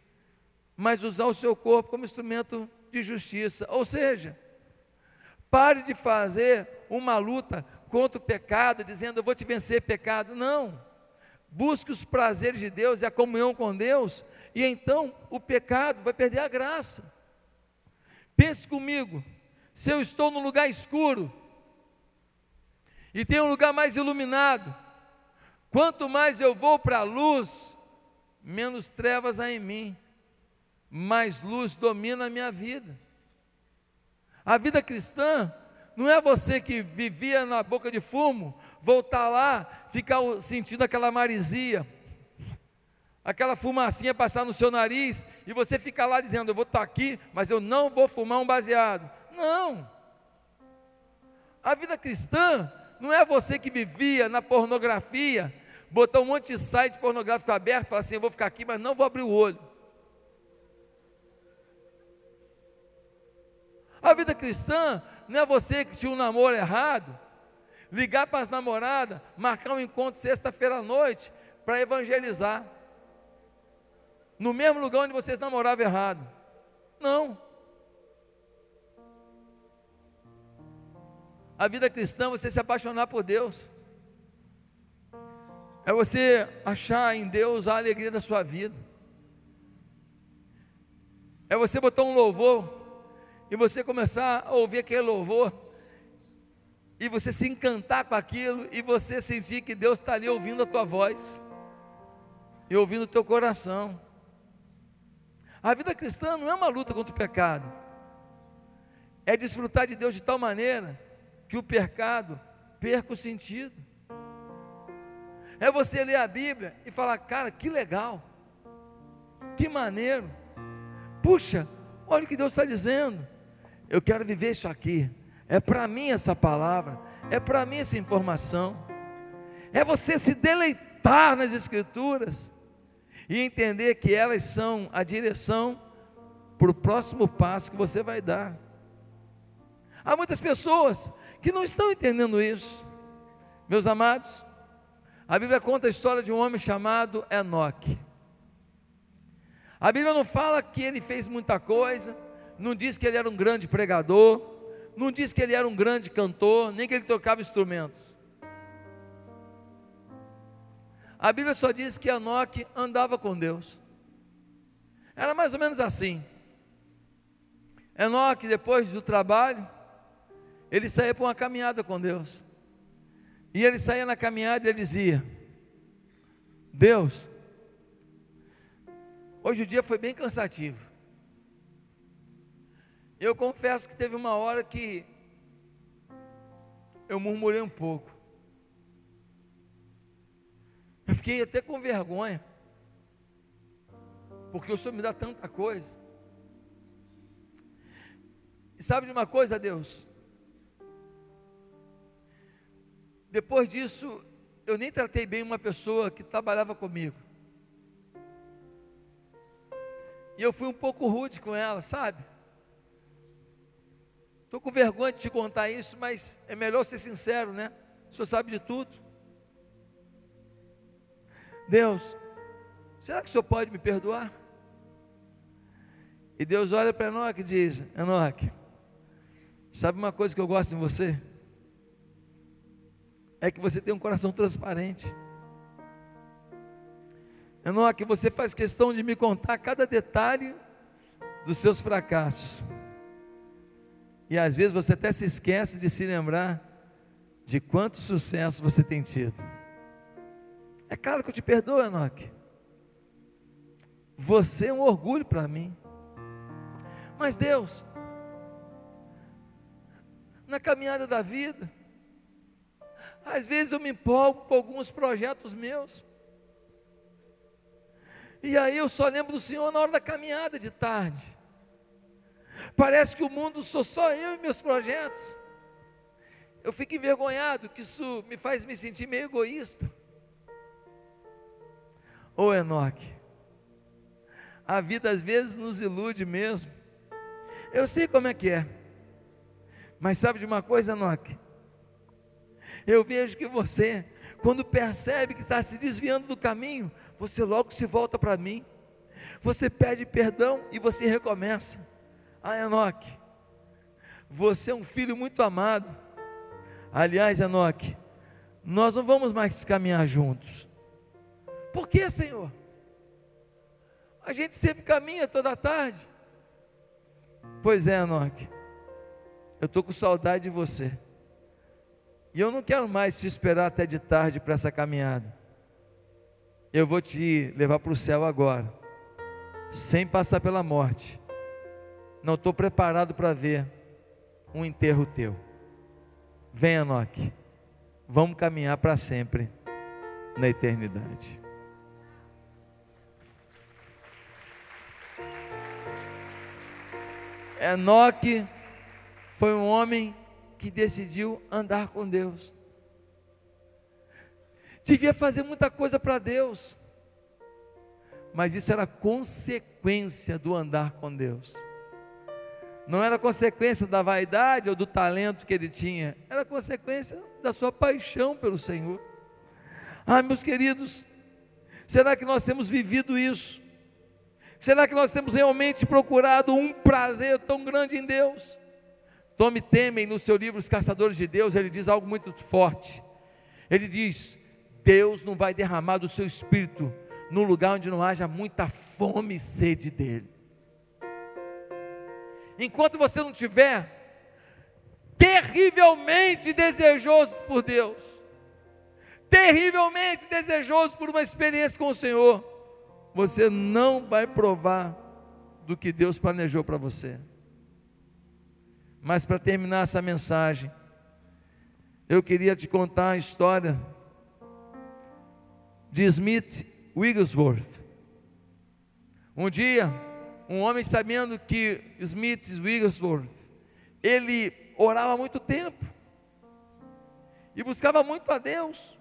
Mas usar o seu corpo como instrumento de justiça. Ou seja, pare de fazer uma luta contra o pecado, dizendo eu vou te vencer pecado. Não. Busque os prazeres de Deus e a comunhão com Deus, e então o pecado vai perder a graça. Pense comigo, se eu estou num lugar escuro e tem um lugar mais iluminado, quanto mais eu vou para a luz, menos trevas há em mim, mais luz domina a minha vida. A vida cristã não é você que vivia na boca de fumo, voltar lá, ficar sentindo aquela marisia, aquela fumacinha passar no seu nariz, e você ficar lá dizendo: Eu vou estar aqui, mas eu não vou fumar um baseado. Não. A vida cristã não é você que vivia na pornografia, botar um monte de site pornográfico aberto, falar assim: Eu vou ficar aqui, mas não vou abrir o olho. A vida cristã não é você que tinha um namoro errado, ligar para as namoradas, marcar um encontro sexta-feira à noite para evangelizar. No mesmo lugar onde vocês namoravam errado. Não. A vida cristã é você se apaixonar por Deus. É você achar em Deus a alegria da sua vida. É você botar um louvor e você começar a ouvir aquele louvor e você se encantar com aquilo e você sentir que Deus está ali ouvindo a tua voz e ouvindo o teu coração. A vida cristã não é uma luta contra o pecado, é desfrutar de Deus de tal maneira que o pecado perca o sentido. É você ler a Bíblia e falar, cara, que legal, que maneiro, puxa, olha o que Deus está dizendo, eu quero viver isso aqui. É para mim essa palavra, é para mim essa informação. É você se deleitar nas Escrituras e entender que elas são a direção para o próximo passo que você vai dar. Há muitas pessoas que não estão entendendo isso. Meus amados, a Bíblia conta a história de um homem chamado Enoque. A Bíblia não fala que ele fez muita coisa, não diz que ele era um grande pregador, não diz que ele era um grande cantor, nem que ele tocava instrumentos. A Bíblia só diz que Enoque andava com Deus. Era mais ou menos assim. Enoque, depois do trabalho, ele saía para uma caminhada com Deus. E ele saía na caminhada e ele dizia: Deus, hoje o dia foi bem cansativo. Eu confesso que teve uma hora que eu murmurei um pouco. Eu fiquei até com vergonha. Porque o Senhor me dá tanta coisa. E sabe de uma coisa, Deus? Depois disso, eu nem tratei bem uma pessoa que trabalhava comigo. E eu fui um pouco rude com ela, sabe? Estou com vergonha de te contar isso, mas é melhor ser sincero, né? O senhor sabe de tudo. Deus, será que o senhor pode me perdoar? E Deus olha para Enoque e diz: Enoque, sabe uma coisa que eu gosto em você? É que você tem um coração transparente. Enoque, você faz questão de me contar cada detalhe dos seus fracassos. E às vezes você até se esquece de se lembrar de quanto sucesso você tem tido. É claro que eu te perdoo, Enoque. Você é um orgulho para mim. Mas Deus, na caminhada da vida, às vezes eu me empolgo com alguns projetos meus. E aí eu só lembro do Senhor na hora da caminhada de tarde. Parece que o mundo sou só eu e meus projetos. Eu fico envergonhado que isso me faz me sentir meio egoísta. Ô Enoque, a vida às vezes nos ilude mesmo. Eu sei como é que é. Mas sabe de uma coisa, Enoque? Eu vejo que você, quando percebe que está se desviando do caminho, você logo se volta para mim. Você pede perdão e você recomeça. Ah, Enoque, você é um filho muito amado. Aliás, Enoque, nós não vamos mais caminhar juntos. Por que, Senhor? A gente sempre caminha toda tarde. Pois é, Enoque, eu estou com saudade de você. E eu não quero mais te esperar até de tarde para essa caminhada. Eu vou te levar para o céu agora, sem passar pela morte. Não estou preparado para ver um enterro teu. Vem, Enoque, vamos caminhar para sempre na eternidade. Enoque foi um homem que decidiu andar com Deus. Devia fazer muita coisa para Deus, mas isso era consequência do andar com Deus. Não era consequência da vaidade ou do talento que ele tinha, era consequência da sua paixão pelo Senhor. Ah, meus queridos, será que nós temos vivido isso? Será que nós temos realmente procurado um prazer tão grande em Deus? Tome Temen, no seu livro Os Caçadores de Deus, ele diz algo muito forte. Ele diz: Deus não vai derramar do seu espírito num lugar onde não haja muita fome e sede dele. Enquanto você não tiver terrivelmente desejoso por Deus, terrivelmente desejoso por uma experiência com o Senhor, você não vai provar do que Deus planejou para você. Mas para terminar essa mensagem, eu queria te contar a história de Smith Wigglesworth. Um dia, um homem sabendo que Smith Wigglesworth, ele orava muito tempo e buscava muito a Deus.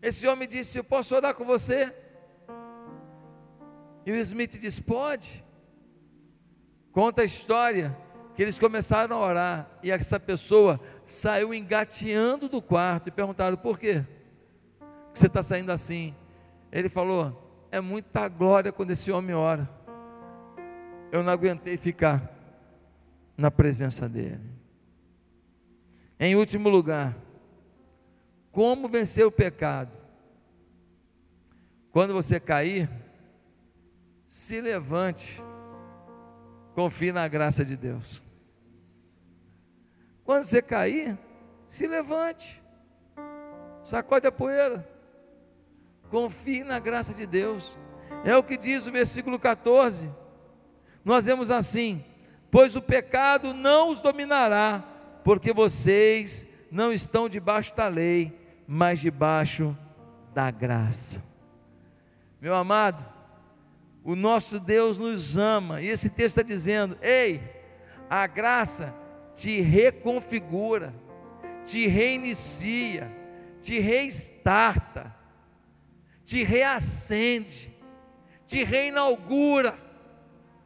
Esse homem disse: Eu posso orar com você? E o Smith disse: Pode. Conta a história que eles começaram a orar e essa pessoa saiu engateando do quarto e perguntaram: Por quê? Você está saindo assim? Ele falou: É muita glória quando esse homem ora. Eu não aguentei ficar na presença dele. Em último lugar, como vencer o pecado? Quando você cair, se levante, confie na graça de Deus. Quando você cair, se levante, sacode a poeira, confie na graça de Deus. É o que diz o versículo 14. Nós vemos assim: Pois o pecado não os dominará, porque vocês não estão debaixo da lei, mas debaixo da graça. Meu amado, o nosso Deus nos ama, e esse texto está dizendo: ei, a graça te reconfigura, te reinicia, te reestarta, te reacende, te reinaugura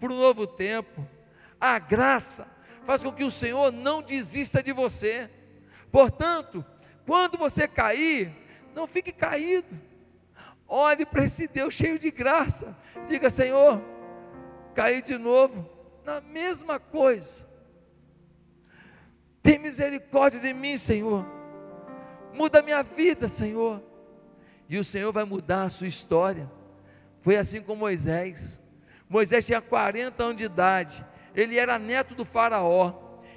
para um novo tempo. A graça faz com que o Senhor não desista de você. Portanto, quando você cair, não fique caído. Olhe para esse Deus cheio de graça. Diga, Senhor, caí de novo na mesma coisa. Tem misericórdia de mim, Senhor. Muda a minha vida, Senhor. E o Senhor vai mudar a sua história. Foi assim com Moisés. Moisés tinha 40 anos de idade. Ele era neto do Faraó.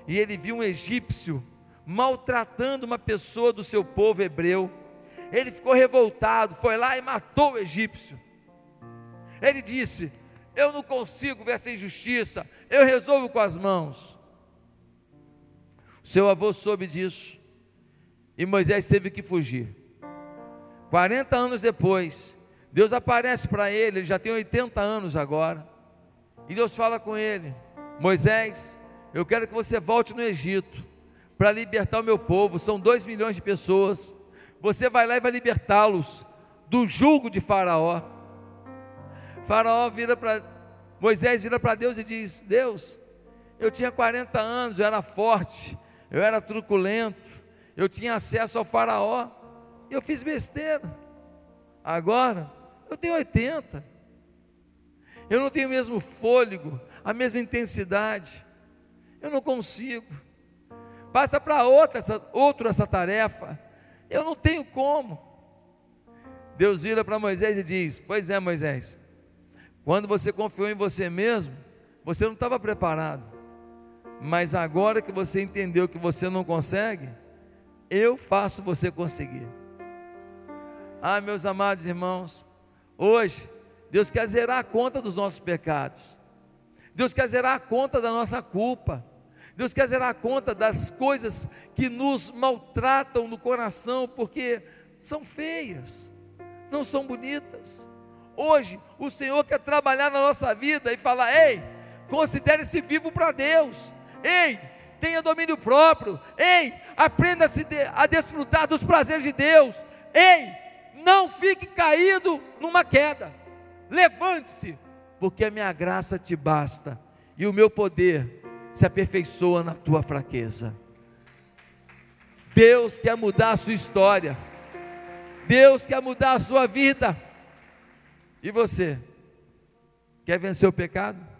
E ele viu um egípcio maltratando uma pessoa do seu povo hebreu. Ele ficou revoltado, foi lá e matou o egípcio. Ele disse: Eu não consigo ver essa injustiça, eu resolvo com as mãos. Seu avô soube disso e Moisés teve que fugir. 40 anos depois, Deus aparece para ele, ele já tem 80 anos agora, e Deus fala com ele: Moisés, eu quero que você volte no Egito para libertar o meu povo, são 2 milhões de pessoas. Você vai lá e vai libertá-los do jugo de Faraó. Faraó vira para Moisés vira para Deus e diz: Deus, eu tinha 40 anos, eu era forte, eu era truculento, eu tinha acesso ao Faraó, e eu fiz besteira. Agora, eu tenho 80. Eu não tenho o mesmo fôlego, a mesma intensidade. Eu não consigo. Passa para outra essa, outro essa tarefa. Eu não tenho como. Deus vira para Moisés e diz: Pois é, Moisés, quando você confiou em você mesmo, você não estava preparado. Mas agora que você entendeu que você não consegue, eu faço você conseguir. Ah, meus amados irmãos, hoje Deus quer zerar a conta dos nossos pecados. Deus quer zerar a conta da nossa culpa. Deus quer zerar a conta das coisas que nos maltratam no coração, porque são feias, não são bonitas. Hoje, o Senhor quer trabalhar na nossa vida e falar: ei, considere-se vivo para Deus. Ei, tenha domínio próprio. Ei, aprenda a desfrutar dos prazeres de Deus. Ei, não fique caído numa queda. Levante-se, porque a minha graça te basta e o meu poder se aperfeiçoa na tua fraqueza. Deus quer mudar a sua história. Deus quer mudar a sua vida. E você? Quer vencer o pecado?